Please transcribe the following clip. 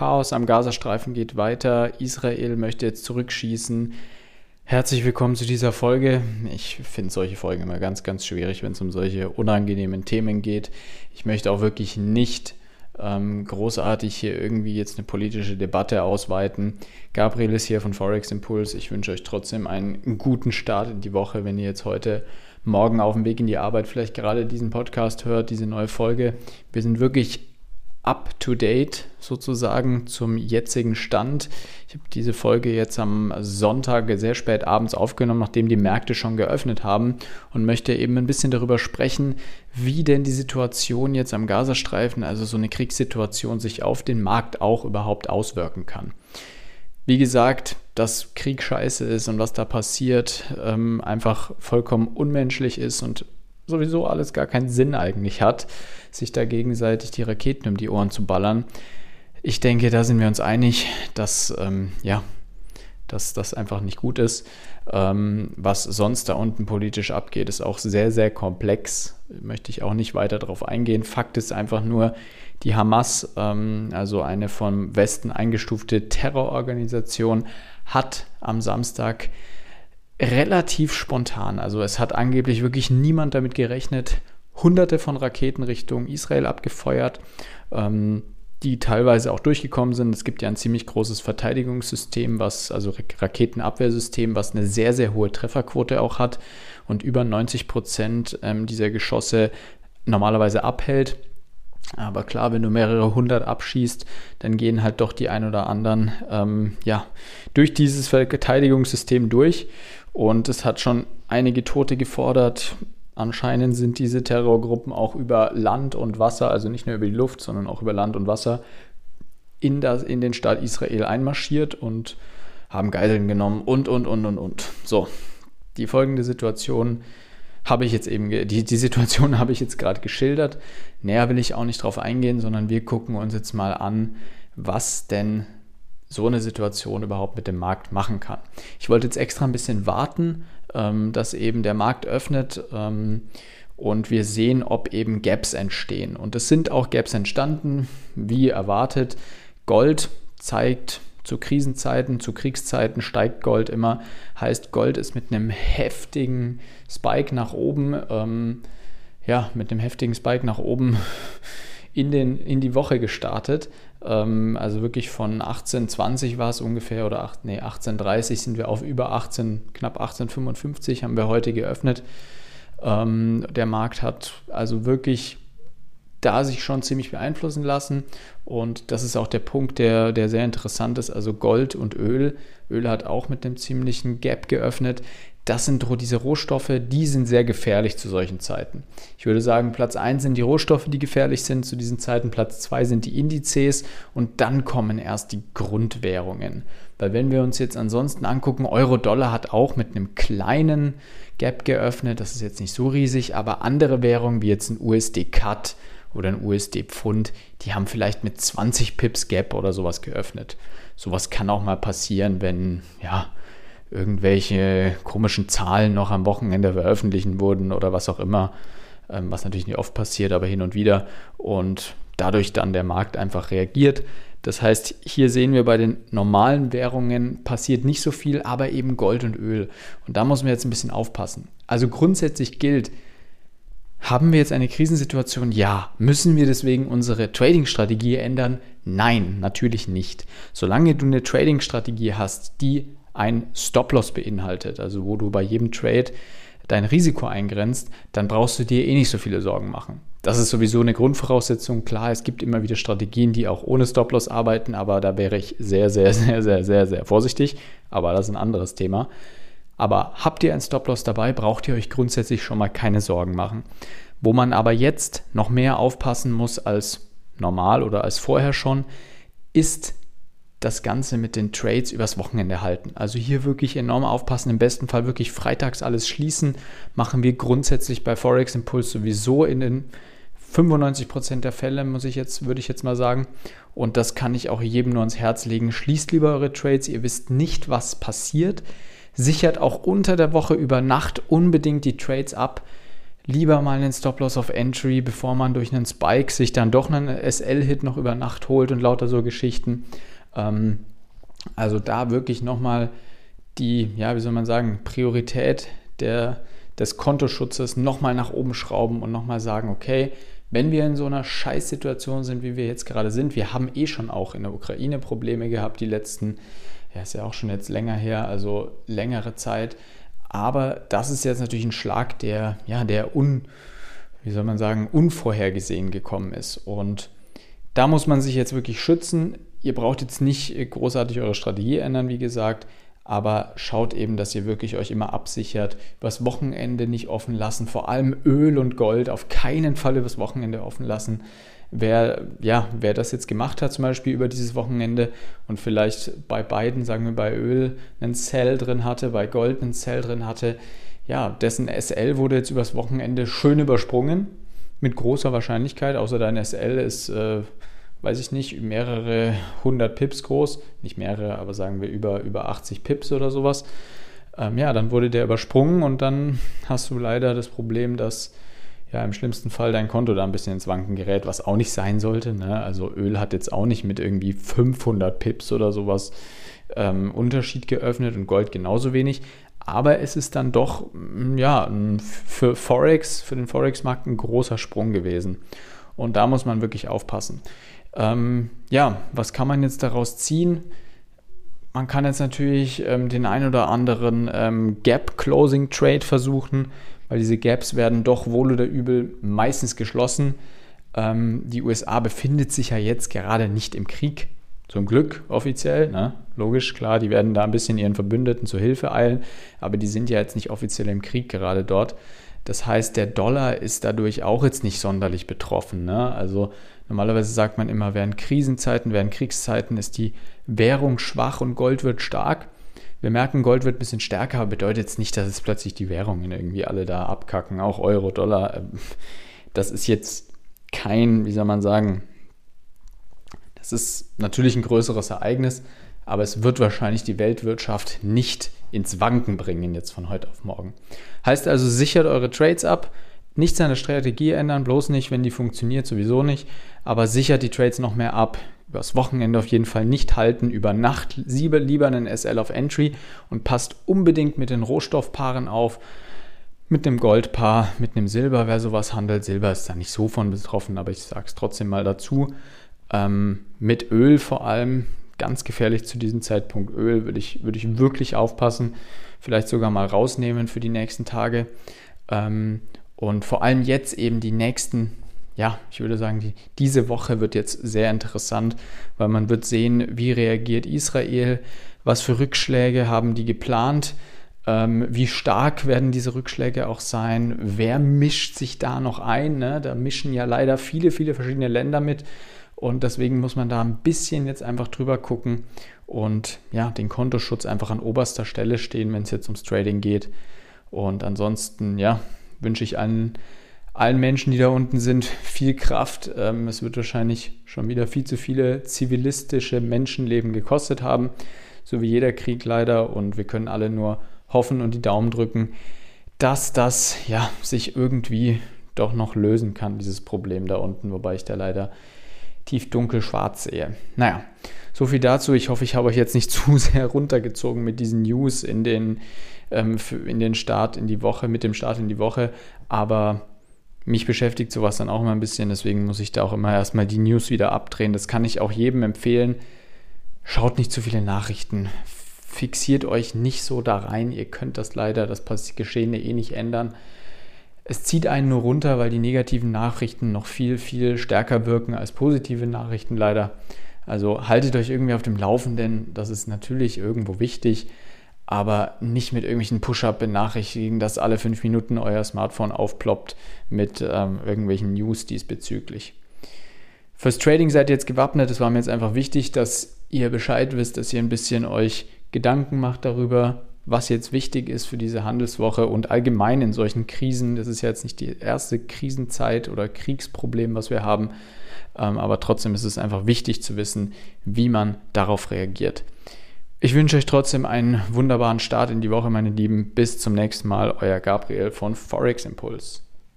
Chaos am Gazastreifen geht weiter. Israel möchte jetzt zurückschießen. Herzlich willkommen zu dieser Folge. Ich finde solche Folgen immer ganz, ganz schwierig, wenn es um solche unangenehmen Themen geht. Ich möchte auch wirklich nicht ähm, großartig hier irgendwie jetzt eine politische Debatte ausweiten. Gabriel ist hier von Forex Impulse. Ich wünsche euch trotzdem einen guten Start in die Woche, wenn ihr jetzt heute Morgen auf dem Weg in die Arbeit vielleicht gerade diesen Podcast hört, diese neue Folge. Wir sind wirklich up to date sozusagen zum jetzigen Stand. Ich habe diese Folge jetzt am Sonntag sehr spät abends aufgenommen, nachdem die Märkte schon geöffnet haben und möchte eben ein bisschen darüber sprechen, wie denn die Situation jetzt am Gazastreifen, also so eine Kriegssituation, sich auf den Markt auch überhaupt auswirken kann. Wie gesagt, dass Krieg scheiße ist und was da passiert, ähm, einfach vollkommen unmenschlich ist und sowieso alles gar keinen Sinn eigentlich hat, sich da gegenseitig die Raketen um die Ohren zu ballern. Ich denke, da sind wir uns einig, dass ähm, ja, dass das einfach nicht gut ist. Ähm, was sonst da unten politisch abgeht, ist auch sehr, sehr komplex. Möchte ich auch nicht weiter darauf eingehen. Fakt ist einfach nur, die Hamas, ähm, also eine vom Westen eingestufte Terrororganisation, hat am Samstag relativ spontan. Also es hat angeblich wirklich niemand damit gerechnet. Hunderte von Raketen Richtung Israel abgefeuert, ähm, die teilweise auch durchgekommen sind. Es gibt ja ein ziemlich großes Verteidigungssystem, was, also Raketenabwehrsystem, was eine sehr, sehr hohe Trefferquote auch hat und über 90 Prozent ähm, dieser Geschosse normalerweise abhält. Aber klar, wenn du mehrere hundert abschießt, dann gehen halt doch die ein oder anderen ähm, ja, durch dieses Verteidigungssystem durch. Und es hat schon einige Tote gefordert. Anscheinend sind diese Terrorgruppen auch über Land und Wasser, also nicht nur über die Luft, sondern auch über Land und Wasser, in, das, in den Staat Israel einmarschiert und haben Geiseln genommen und, und, und, und, und. So, die folgende Situation habe ich jetzt eben, die, die Situation habe ich jetzt gerade geschildert. Näher will ich auch nicht drauf eingehen, sondern wir gucken uns jetzt mal an, was denn so eine Situation überhaupt mit dem Markt machen kann. Ich wollte jetzt extra ein bisschen warten, ähm, dass eben der Markt öffnet ähm, und wir sehen, ob eben Gaps entstehen. Und es sind auch Gaps entstanden, wie erwartet. Gold zeigt zu Krisenzeiten, zu Kriegszeiten steigt Gold immer. Heißt, Gold ist mit einem heftigen Spike nach oben, ähm, ja, mit einem heftigen Spike nach oben in, den, in die Woche gestartet. Ähm, also wirklich von 1820 war es ungefähr oder 8, nee, 1830 sind wir auf über 18, knapp 1855 haben wir heute geöffnet. Ähm, der Markt hat also wirklich da sich schon ziemlich beeinflussen lassen. Und das ist auch der Punkt, der, der sehr interessant ist. Also Gold und Öl. Öl hat auch mit einem ziemlichen Gap geöffnet das sind diese Rohstoffe, die sind sehr gefährlich zu solchen Zeiten. Ich würde sagen, Platz 1 sind die Rohstoffe, die gefährlich sind zu diesen Zeiten, Platz 2 sind die Indizes und dann kommen erst die Grundwährungen. Weil wenn wir uns jetzt ansonsten angucken, Euro-Dollar hat auch mit einem kleinen Gap geöffnet, das ist jetzt nicht so riesig, aber andere Währungen wie jetzt ein USD-Cut oder ein USD-Pfund, die haben vielleicht mit 20 Pips Gap oder sowas geöffnet. Sowas kann auch mal passieren, wenn, ja, irgendwelche komischen Zahlen noch am Wochenende veröffentlichen wurden oder was auch immer, ähm, was natürlich nicht oft passiert, aber hin und wieder und dadurch dann der Markt einfach reagiert. Das heißt, hier sehen wir bei den normalen Währungen passiert nicht so viel, aber eben Gold und Öl. Und da muss man jetzt ein bisschen aufpassen. Also grundsätzlich gilt, haben wir jetzt eine Krisensituation? Ja. Müssen wir deswegen unsere Trading-Strategie ändern? Nein, natürlich nicht. Solange du eine Trading-Strategie hast, die ein Stop-Loss beinhaltet, also wo du bei jedem Trade dein Risiko eingrenzt, dann brauchst du dir eh nicht so viele Sorgen machen. Das ist sowieso eine Grundvoraussetzung. Klar, es gibt immer wieder Strategien, die auch ohne Stop-Loss arbeiten, aber da wäre ich sehr, sehr, sehr, sehr, sehr, sehr vorsichtig. Aber das ist ein anderes Thema. Aber habt ihr ein Stop-Loss dabei, braucht ihr euch grundsätzlich schon mal keine Sorgen machen. Wo man aber jetzt noch mehr aufpassen muss als normal oder als vorher schon, ist das Ganze mit den Trades übers Wochenende halten. Also hier wirklich enorm aufpassen, im besten Fall wirklich freitags alles schließen. Machen wir grundsätzlich bei Forex Impulse sowieso in den 95% der Fälle, muss ich jetzt, würde ich jetzt mal sagen. Und das kann ich auch jedem nur ans Herz legen. Schließt lieber eure Trades, ihr wisst nicht, was passiert. Sichert auch unter der Woche über Nacht unbedingt die Trades ab. lieber mal einen Stop-Loss of Entry, bevor man durch einen Spike sich dann doch einen SL-Hit noch über Nacht holt und lauter so Geschichten. Ähm, also da wirklich nochmal die, ja, wie soll man sagen, Priorität der, des Kontoschutzes nochmal nach oben schrauben und nochmal sagen, okay, wenn wir in so einer Scheißsituation sind, wie wir jetzt gerade sind, wir haben eh schon auch in der Ukraine Probleme gehabt, die letzten, ja, ist ja auch schon jetzt länger her, also längere Zeit. Aber das ist jetzt natürlich ein Schlag, der, ja, der un, wie soll man sagen, unvorhergesehen gekommen ist. Und da muss man sich jetzt wirklich schützen. Ihr braucht jetzt nicht großartig eure Strategie ändern, wie gesagt, aber schaut eben, dass ihr wirklich euch immer absichert. Übers Wochenende nicht offen lassen, vor allem Öl und Gold auf keinen Fall übers Wochenende offen lassen. Wer, ja, wer das jetzt gemacht hat, zum Beispiel über dieses Wochenende und vielleicht bei beiden, sagen wir bei Öl, einen Cell drin hatte, bei Gold einen Cell drin hatte, ja, dessen SL wurde jetzt übers Wochenende schön übersprungen, mit großer Wahrscheinlichkeit, außer dein SL ist äh, weiß ich nicht, mehrere hundert Pips groß, nicht mehrere, aber sagen wir über, über 80 Pips oder sowas. Ähm, ja, dann wurde der übersprungen und dann hast du leider das Problem, dass ja im schlimmsten Fall dein Konto da ein bisschen ins Wanken gerät, was auch nicht sein sollte. Ne? Also Öl hat jetzt auch nicht mit irgendwie 500 Pips oder sowas ähm, Unterschied geöffnet und Gold genauso wenig. Aber es ist dann doch, ja, für Forex, für den Forex-Markt ein großer Sprung gewesen. Und da muss man wirklich aufpassen. Ähm, ja, was kann man jetzt daraus ziehen? Man kann jetzt natürlich ähm, den ein oder anderen ähm, Gap-Closing-Trade versuchen, weil diese Gaps werden doch wohl oder übel meistens geschlossen. Ähm, die USA befindet sich ja jetzt gerade nicht im Krieg. Zum Glück offiziell, ne? logisch, klar, die werden da ein bisschen ihren Verbündeten zur Hilfe eilen, aber die sind ja jetzt nicht offiziell im Krieg gerade dort. Das heißt, der Dollar ist dadurch auch jetzt nicht sonderlich betroffen. Ne? Also normalerweise sagt man immer, während Krisenzeiten, während Kriegszeiten ist die Währung schwach und Gold wird stark. Wir merken, Gold wird ein bisschen stärker, aber bedeutet jetzt nicht, dass es plötzlich die Währungen irgendwie alle da abkacken, auch Euro, Dollar. Ähm, das ist jetzt kein, wie soll man sagen, das ist natürlich ein größeres Ereignis, aber es wird wahrscheinlich die Weltwirtschaft nicht ins Wanken bringen jetzt von heute auf morgen. Heißt also, sichert eure Trades ab, nicht seine Strategie ändern, bloß nicht, wenn die funktioniert, sowieso nicht, aber sichert die Trades noch mehr ab. Übers Wochenende auf jeden Fall nicht halten, über Nacht lieber einen SL auf Entry und passt unbedingt mit den Rohstoffpaaren auf. Mit einem Goldpaar, mit einem Silber, wer sowas handelt. Silber ist da nicht so von betroffen, aber ich sage es trotzdem mal dazu. Ähm, mit Öl vor allem, ganz gefährlich zu diesem Zeitpunkt. Öl würde ich, würde ich wirklich aufpassen, vielleicht sogar mal rausnehmen für die nächsten Tage. Ähm, und vor allem jetzt eben die nächsten, ja, ich würde sagen, die, diese Woche wird jetzt sehr interessant, weil man wird sehen, wie reagiert Israel, was für Rückschläge haben die geplant. Ähm, wie stark werden diese Rückschläge auch sein? Wer mischt sich da noch ein? Ne? Da mischen ja leider viele, viele verschiedene Länder mit. Und deswegen muss man da ein bisschen jetzt einfach drüber gucken und ja, den Kontoschutz einfach an oberster Stelle stehen, wenn es jetzt ums Trading geht. Und ansonsten, ja, wünsche ich allen, allen Menschen, die da unten sind, viel Kraft. Ähm, es wird wahrscheinlich schon wieder viel zu viele zivilistische Menschenleben gekostet haben, so wie jeder Krieg leider. Und wir können alle nur hoffen und die Daumen drücken, dass das ja sich irgendwie doch noch lösen kann, dieses Problem da unten, wobei ich da leider tief dunkel schwarz sehe. Naja, so viel dazu. Ich hoffe, ich habe euch jetzt nicht zu sehr runtergezogen mit diesen News in den, ähm, in den Start in die Woche, mit dem Start in die Woche. Aber mich beschäftigt sowas dann auch immer ein bisschen. Deswegen muss ich da auch immer erstmal die News wieder abdrehen. Das kann ich auch jedem empfehlen. Schaut nicht zu viele Nachrichten. Fixiert euch nicht so da rein. Ihr könnt das leider, das Geschehene eh nicht ändern es zieht einen nur runter, weil die negativen Nachrichten noch viel, viel stärker wirken als positive Nachrichten leider. Also haltet euch irgendwie auf dem Laufenden, das ist natürlich irgendwo wichtig, aber nicht mit irgendwelchen Push-Up-Benachrichtigungen, dass alle fünf Minuten euer Smartphone aufploppt mit ähm, irgendwelchen News diesbezüglich. Fürs Trading seid ihr jetzt gewappnet. Es war mir jetzt einfach wichtig, dass ihr Bescheid wisst, dass ihr ein bisschen euch Gedanken macht darüber, was jetzt wichtig ist für diese Handelswoche und allgemein in solchen Krisen. Das ist ja jetzt nicht die erste Krisenzeit oder Kriegsproblem, was wir haben, ähm, aber trotzdem ist es einfach wichtig zu wissen, wie man darauf reagiert. Ich wünsche euch trotzdem einen wunderbaren Start in die Woche, meine Lieben. Bis zum nächsten Mal, euer Gabriel von Forex Impulse.